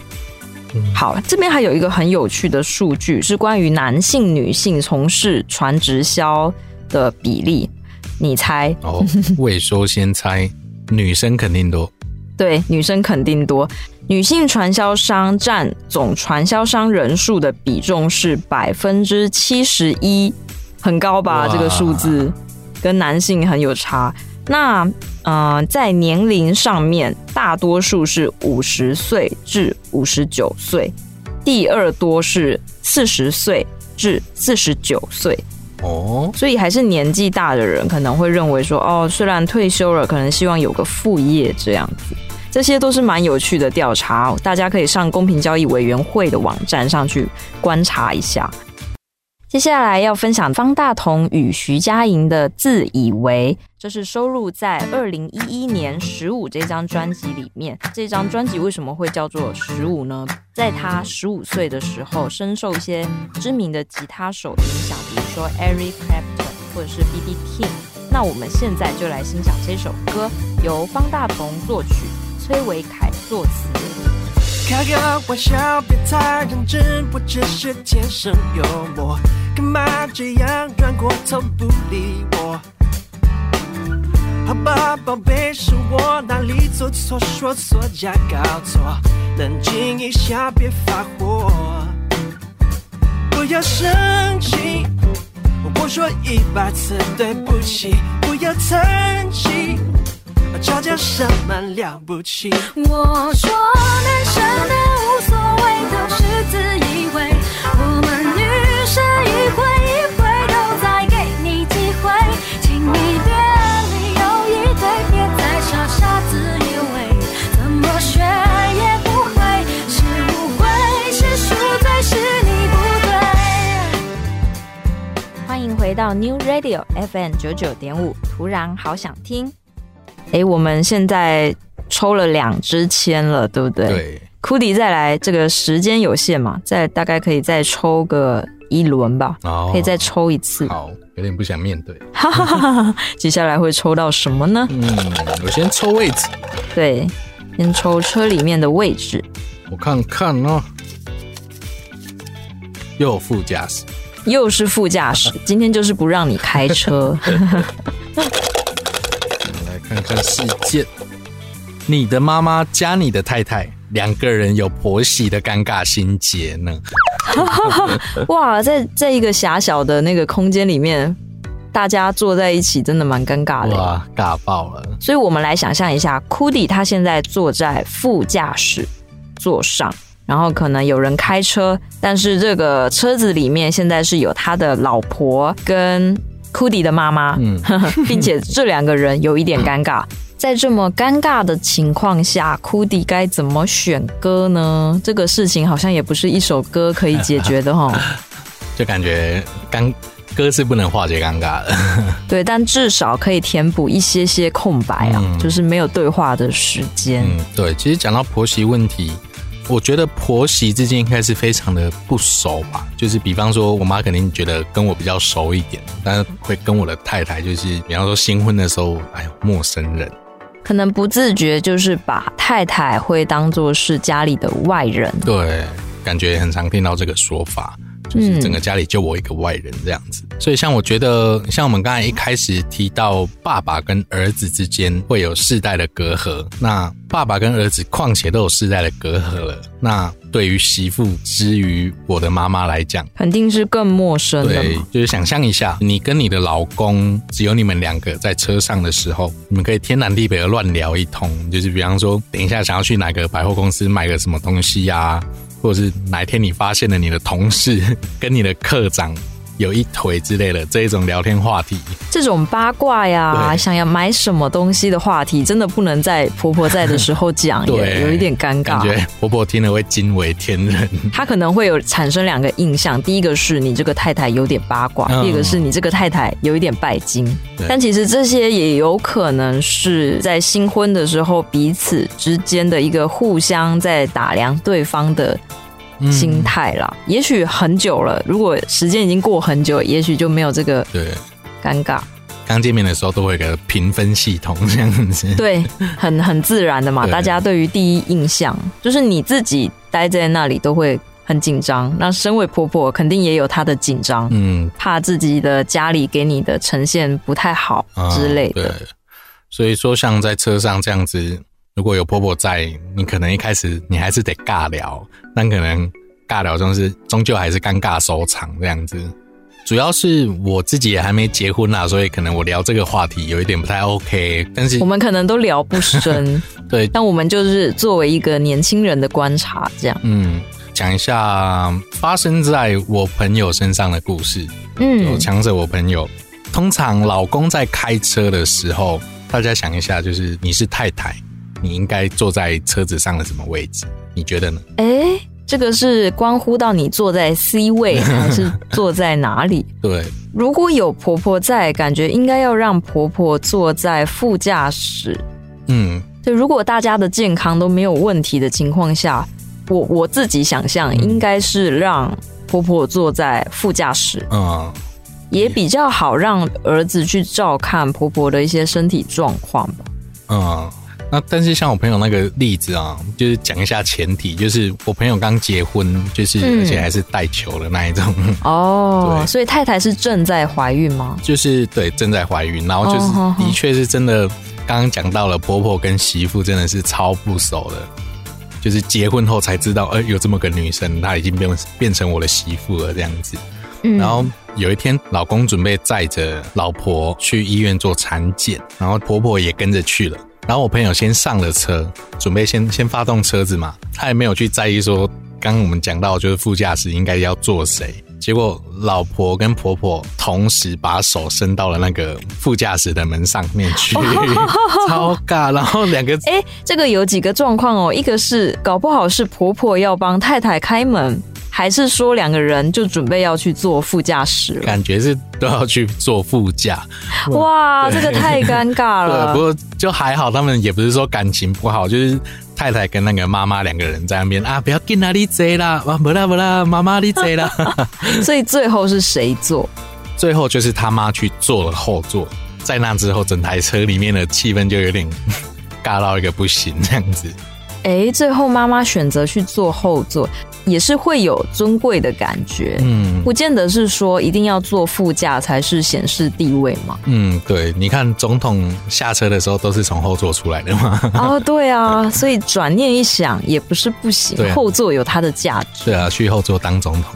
Speaker 2: 嗯、好，这边还有一个很有趣的数据，是关于男性、女性从事传直销的比例，你猜？
Speaker 1: 哦，未说先猜，女生肯定多。
Speaker 2: 对，女生肯定多。女性传销商占总传销商人数的比重是百分之七十一，很高吧？这个数字跟男性很有差。那呃，在年龄上面，大多数是五十岁至五十九岁，第二多是四十岁至四十九岁。
Speaker 1: 哦，
Speaker 2: 所以还是年纪大的人可能会认为说，哦，虽然退休了，可能希望有个副业这样子。这些都是蛮有趣的调查，大家可以上公平交易委员会的网站上去观察一下。接下来要分享方大同与徐佳莹的《自以为》，这是收录在二零一一年《十五》这张专辑里面。这张专辑为什么会叫做《十五》呢？在他十五岁的时候，深受一些知名的吉他手影响，比如说 Eric Clapton 或者是 B.B. King。那我们现在就来欣赏这首歌，由方大同作曲。崔维凯作词。
Speaker 3: 开个玩笑，别太认真，我只是天生幽默，干嘛这样转过头不理我？好吧，宝贝，是我哪里做错，说错加搞错，冷静一下，别发火，不要生气，我说一百次对不起，不要叹气。吵架什么了不起？
Speaker 4: 我说男生的无所谓都是自以为，我们女生一回一回都在给你机会，请你别理由一堆，别再傻傻自以为，怎么学也不会，是误会，是输罪，是你不对。
Speaker 2: 欢迎回到 New Radio FM 九九点五，突然好想听。哎，我们现在抽了两支签了，对不对？
Speaker 1: 对。
Speaker 2: 库迪再来，这个时间有限嘛，再大概可以再抽个一轮吧，
Speaker 1: 哦，
Speaker 2: 可以再抽一次。
Speaker 1: 好，有点不想面对。
Speaker 2: 哈哈哈哈，接下来会抽到什么呢？
Speaker 1: 嗯，我先抽位置。
Speaker 2: 对，先抽车里面的位置。
Speaker 1: 我看看哦，又副驾驶，
Speaker 2: 又是副驾驶，今天就是不让你开车。
Speaker 1: 看看事件，你的妈妈加你的太太，两个人有婆媳的尴尬心结呢？
Speaker 2: 哇，在这一个狭小的那个空间里面，大家坐在一起，真的蛮尴尬的。
Speaker 1: 哇，尬爆了！
Speaker 2: 所以我们来想象一下，Cudi 他现在坐在副驾驶座上，然后可能有人开车，但是这个车子里面现在是有他的老婆跟。Cudi 的妈妈，嗯，并且这两个人有一点尴尬，在这么尴尬的情况下，Cudi 该怎么选歌呢？这个事情好像也不是一首歌可以解决的哈，
Speaker 1: 就感觉尴歌是不能化解尴尬的，
Speaker 2: 对，但至少可以填补一些些空白啊，嗯、就是没有对话的时间。
Speaker 1: 嗯，对，其实讲到婆媳问题。我觉得婆媳之间应该是非常的不熟吧，就是比方说，我妈肯定觉得跟我比较熟一点，但是会跟我的太太，就是比方说新婚的时候，哎呦，陌生人，
Speaker 2: 可能不自觉就是把太太会当做是家里的外人，
Speaker 1: 对，感觉很常听到这个说法。就是整个家里就我一个外人这样子，所以像我觉得，像我们刚才一开始提到爸爸跟儿子之间会有世代的隔阂，那爸爸跟儿子况且都有世代的隔阂了，那对于媳妇之于我的妈妈来讲，
Speaker 2: 肯定是更陌生的。
Speaker 1: 对，就是想象一下，你跟你的老公只有你们两个在车上的时候，你们可以天南地北的乱聊一通，就是比方说，等一下想要去哪个百货公司买个什么东西呀、啊。或者是哪一天你发现了你的同事 跟你的课长有一腿之类的这一种聊天话题，
Speaker 2: 这种八卦呀，想要买什么东西的话题，真的不能在婆婆在的时候讲，对，有一点尴尬。
Speaker 1: 感觉婆婆听了会惊为天人。
Speaker 2: 她可能会有产生两个印象：第一个是你这个太太有点八卦；第二个是你这个太太有一点拜金。但其实这些也有可能是在新婚的时候彼此之间的一个互相在打量对方的。心态啦，也许很久了。如果时间已经过很久，也许就没有这个对尴尬。
Speaker 1: 刚见面的时候都会有个评分系统这样子，
Speaker 2: 对，很很自然的嘛。大家对于第一印象，就是你自己待在那里都会很紧张。那身为婆婆，肯定也有她的紧张，嗯，怕自己的家里给你的呈现不太好之类的。
Speaker 1: 对，所以说像在车上这样子。如果有婆婆在，你可能一开始你还是得尬聊，但可能尬聊中是终究还是尴尬收场这样子。主要是我自己也还没结婚啦，所以可能我聊这个话题有一点不太 OK。但是
Speaker 2: 我们可能都聊不深，
Speaker 1: 对。
Speaker 2: 但我们就是作为一个年轻人的观察，这样。
Speaker 1: 嗯，讲一下发生在我朋友身上的故事。嗯，强者我朋友，通常老公在开车的时候，大家想一下，就是你是太太。你应该坐在车子上的什么位置？你觉得呢？
Speaker 2: 哎，这个是关乎到你坐在 C 位还是坐在哪里？
Speaker 1: 对，
Speaker 2: 如果有婆婆在，感觉应该要让婆婆坐在副驾驶。嗯，对。如果大家的健康都没有问题的情况下，我我自己想象应该是让婆婆坐在副驾驶。嗯，也比较好让儿子去照看婆婆的一些身体状况吧。嗯。
Speaker 1: 那但是像我朋友那个例子啊，就是讲一下前提，就是我朋友刚结婚，就是、嗯、而且还是带球的那一种。
Speaker 2: 哦，
Speaker 1: 对
Speaker 2: 所以太太是正在怀孕吗？
Speaker 1: 就是对，正在怀孕，然后就是的确是真的，刚刚讲到了婆婆跟媳妇真的是超不熟的，就是结婚后才知道，哎、呃，有这么个女生，她已经变变成我的媳妇了这样子。嗯、然后有一天，老公准备载着老婆去医院做产检，然后婆婆也跟着去了。然后我朋友先上了车，准备先先发动车子嘛，他也没有去在意说，刚刚我们讲到就是副驾驶应该要坐谁。结果老婆跟婆婆同时把手伸到了那个副驾驶的门上面去，超尬。然后两个，
Speaker 2: 哎，这个有几个状况哦，一个是搞不好是婆婆要帮太太开门。还是说两个人就准备要去坐副驾驶了？
Speaker 1: 感觉是都要去坐副驾。
Speaker 2: 哇，对这个太尴尬了。
Speaker 1: 对，不过就还好，他们也不是说感情不好，就是太太跟那个妈妈两个人在那边啊，不要跟哪里贼啦，啊，不啦不啦，妈妈你贼啦。
Speaker 2: 所以最后是谁坐？
Speaker 1: 最后就是他妈去坐了后座。在那之后，整台车里面的气氛就有点 尬到一个不行，这样子。
Speaker 2: 哎，最后妈妈选择去坐后座。也是会有尊贵的感觉，嗯，不见得是说一定要坐副驾才是显示地位嘛。
Speaker 1: 嗯，对，你看总统下车的时候都是从后座出来的嘛。
Speaker 2: 哦，对啊，所以转念一想也不是不行，后座有它的价值。
Speaker 1: 对啊，去后座当总统。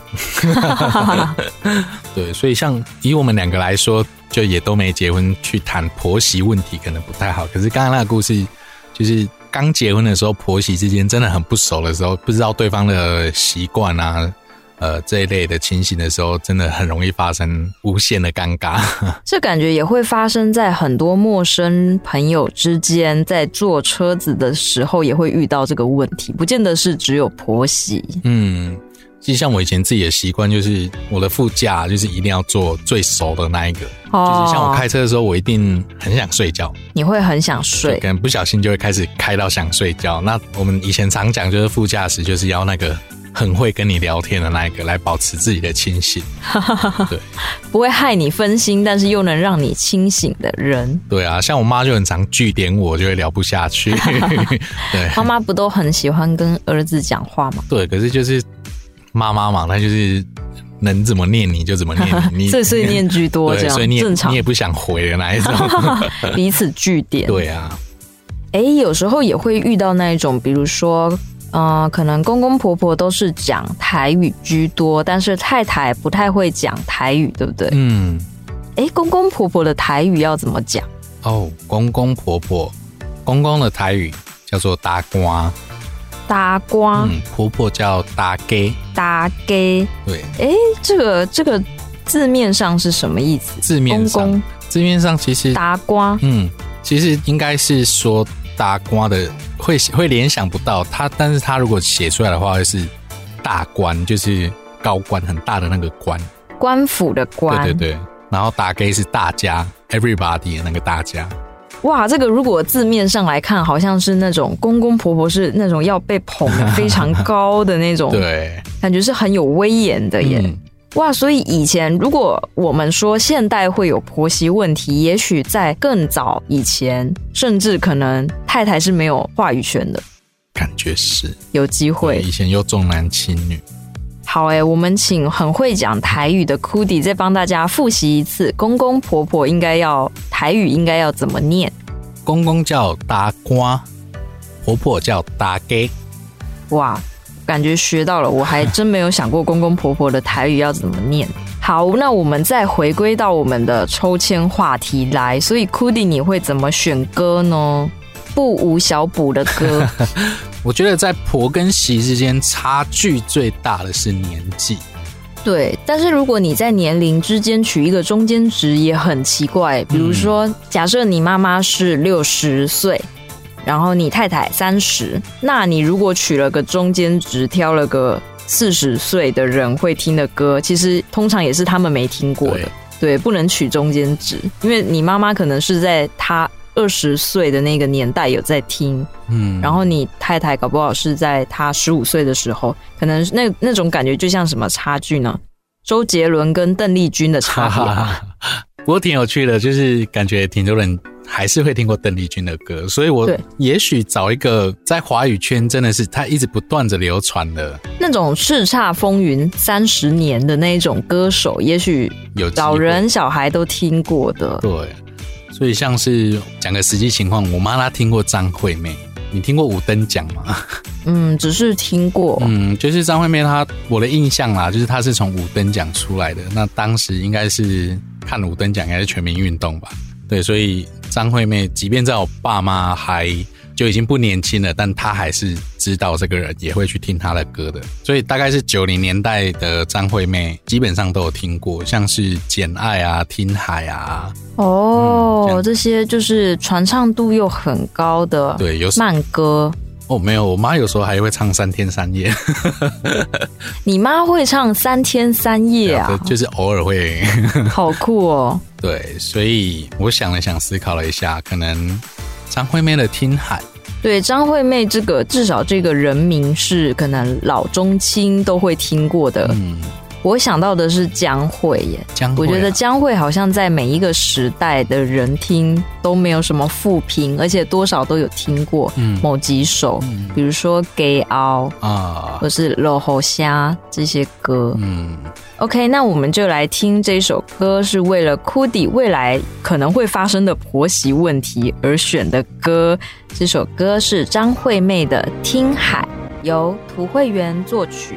Speaker 1: 对，所以像以我们两个来说，就也都没结婚，去谈婆媳问题可能不太好。可是刚刚那个故事就是。刚结婚的时候，婆媳之间真的很不熟的时候，不知道对方的习惯啊，呃，这一类的情形的时候，真的很容易发生无限的尴尬。
Speaker 2: 这感觉也会发生在很多陌生朋友之间，在坐车子的时候也会遇到这个问题，不见得是只有婆媳。
Speaker 1: 嗯。其实像我以前自己的习惯，就是我的副驾就是一定要坐最熟的那一个。哦。就是像我开车的时候，我一定很想睡觉。
Speaker 2: 你会很想睡？
Speaker 1: 可能不小心就会开始开到想睡觉。那我们以前常讲，就是副驾驶就是要那个很会跟你聊天的那一个，来保持自己的清醒。对，
Speaker 2: 不会害你分心，但是又能让你清醒的人。
Speaker 1: 对啊，像我妈就很常句点我，就会聊不下去。对，
Speaker 2: 妈妈不都很喜欢跟儿子讲话吗？
Speaker 1: 对，可是就是。妈妈嘛，她就是能怎么念你就怎么念你，你
Speaker 2: 碎碎念居多这样，
Speaker 1: 所以你也
Speaker 2: 正常，
Speaker 1: 你也不想回的那一种，
Speaker 2: 彼此句点。
Speaker 1: 对啊，
Speaker 2: 哎、欸，有时候也会遇到那一种，比如说，呃，可能公公婆婆都是讲台语居多，但是太太不太会讲台语，对不对？嗯。哎、欸，公公婆婆的台语要怎么讲？
Speaker 1: 哦，公公婆婆，公公的台语叫做大官。
Speaker 2: 大瓜，
Speaker 1: 嗯，婆婆叫打给，
Speaker 2: 打给，
Speaker 1: 对，
Speaker 2: 哎，这个这个字面上是什么意思？
Speaker 1: 字面上，公公。字面上其实
Speaker 2: 打瓜，
Speaker 1: 嗯，其实应该是说打瓜的，会会联想不到他，但是他如果写出来的话，会是大官，就是高官很大的那个官，
Speaker 2: 官府的官，
Speaker 1: 对对对，然后打给是大家，everybody 的那个大家。
Speaker 2: 哇，这个如果字面上来看，好像是那种公公婆婆是那种要被捧得非常高的那种，
Speaker 1: 对，
Speaker 2: 感觉是很有威严的耶。嗯、哇，所以以前如果我们说现代会有婆媳问题，也许在更早以前，甚至可能太太是没有话语权的，
Speaker 1: 感觉是
Speaker 2: 有机会。
Speaker 1: 以前又重男轻女。
Speaker 2: 好诶，我们请很会讲台语的 Cudi 再帮大家复习一次，公公婆婆应该要台语应该要怎么念？
Speaker 1: 公公叫大瓜，婆婆叫大给。
Speaker 2: 哇，感觉学到了，我还真没有想过公公婆婆的台语要怎么念。好，那我们再回归到我们的抽签话题来，所以 Cudi 你会怎么选歌呢？不无小补的歌。
Speaker 1: 我觉得在婆跟媳之间差距最大的是年纪，
Speaker 2: 对。但是如果你在年龄之间取一个中间值也很奇怪，比如说，假设你妈妈是六十岁，然后你太太三十，那你如果取了个中间值，挑了个四十岁的人会听的歌，其实通常也是他们没听过的。对，对，不能取中间值，因为你妈妈可能是在她。二十岁的那个年代有在听，嗯，然后你太太搞不好是在她十五岁的时候，可能那那种感觉就像什么差距呢？周杰伦跟邓丽君的差别。
Speaker 1: 不过挺有趣的，就是感觉挺多人还是会听过邓丽君的歌，所以我也许找一个在华语圈真的是他一直不断的流传的
Speaker 2: 那种叱咤风云三十年的那种歌手，也许有老人小孩都听过的。
Speaker 1: 对，所以像是讲个实际情况，我妈她听过张惠妹，你听过五灯奖吗？
Speaker 2: 嗯，只是听过。
Speaker 1: 嗯，就是张惠妹她，我的印象啦，就是她是从五灯奖出来的，那当时应该是看五灯奖，应该是全民运动吧。对，所以张惠妹，即便在我爸妈还就已经不年轻了，但她还是知道这个人，也会去听她的歌的。所以大概是九零年代的张惠妹，基本上都有听过，像是《简爱》啊，《听海》啊。
Speaker 2: 哦，嗯、这，这些就是传唱度又很高的，
Speaker 1: 对，有
Speaker 2: 慢歌。
Speaker 1: 哦，没有，我妈有时候还会唱三天三夜。
Speaker 2: 你妈会唱三天三夜啊？
Speaker 1: 就是偶尔会。
Speaker 2: 好酷哦！
Speaker 1: 对，所以我想了想，思考了一下，可能张惠妹的《听海》。
Speaker 2: 对，张惠妹这个至少这个人名是可能老中青都会听过的。嗯。我想到的是江蕙耶，江蕙啊，我觉得江蕙好像在每一个时代的人听都没有什么负评，而且多少都有听过某几首，嗯、比如说《给敖》啊，或是《落雨声》这些歌。嗯，OK，那我们就来听这首歌，是为了 Cudi 未来可能会发生的婆媳问题而选的歌。这首歌是张惠妹的《听海》，由涂惠源作曲，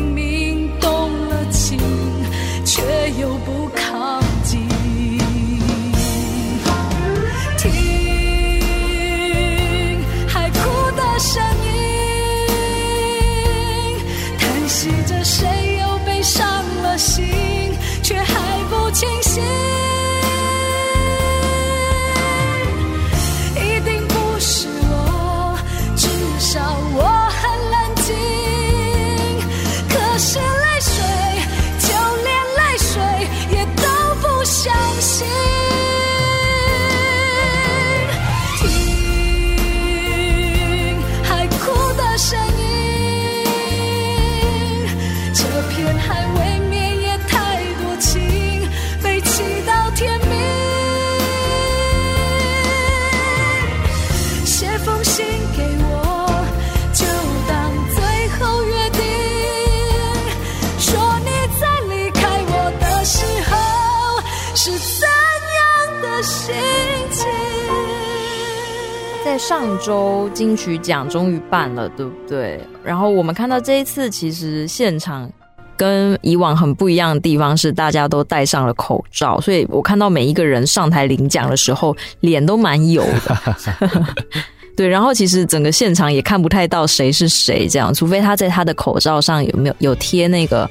Speaker 6: 却又不
Speaker 2: 上周金曲奖终于办了，对不对？然后我们看到这一次，其实现场跟以往很不一样的地方是，大家都戴上了口罩，所以我看到每一个人上台领奖的时候，脸都蛮油的。对，然后其实整个现场也看不太到谁是谁，这样，除非他在他的口罩上有没有有贴那个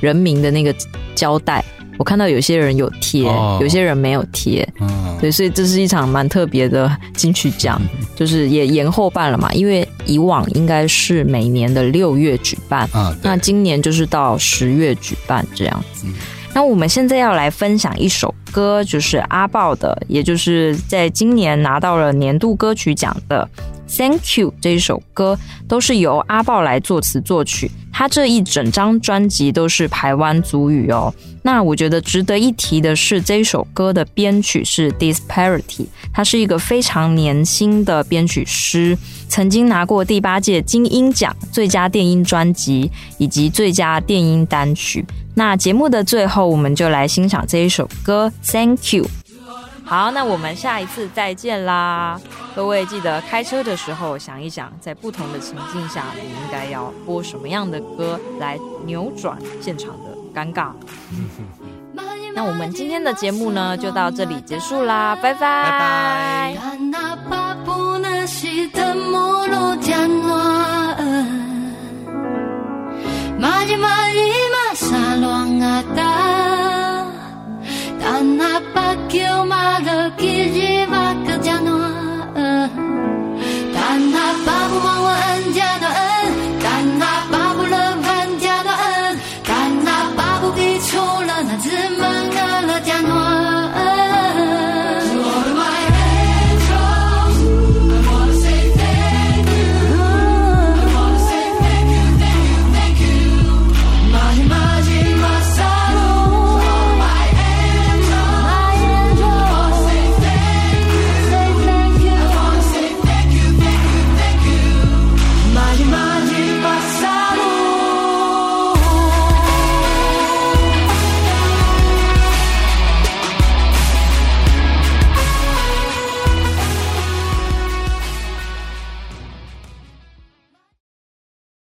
Speaker 2: 人名的那个胶带。我看到有些人有贴，哦、有些人没有贴，嗯，对，所以这是一场蛮特别的金曲奖，嗯、就是也延后办了嘛，因为以往应该是每年的六月举办，啊，那今年就是到十月举办这样子。嗯、那我们现在要来分享一首歌，就是阿豹的，也就是在今年拿到了年度歌曲奖的。Thank you 这一首歌都是由阿豹来作词作曲，他这一整张专辑都是台湾族语哦。那我觉得值得一提的是，这首歌的编曲是 Disparity，他是一个非常年轻的编曲师，曾经拿过第八届金音奖最佳电音专辑以及最佳电音单曲。那节目的最后，我们就来欣赏这一首歌 Thank you。好，那我们下一次再见啦！各位记得开车的时候想一想，在不同的情境下，你应该要播什么样的歌来扭转现场的尴尬。那我们今天的节目呢，就到这里结束啦，拜拜。拜拜。Tanpa kirmala kirji vaka janoa Tanpa mawaan janoa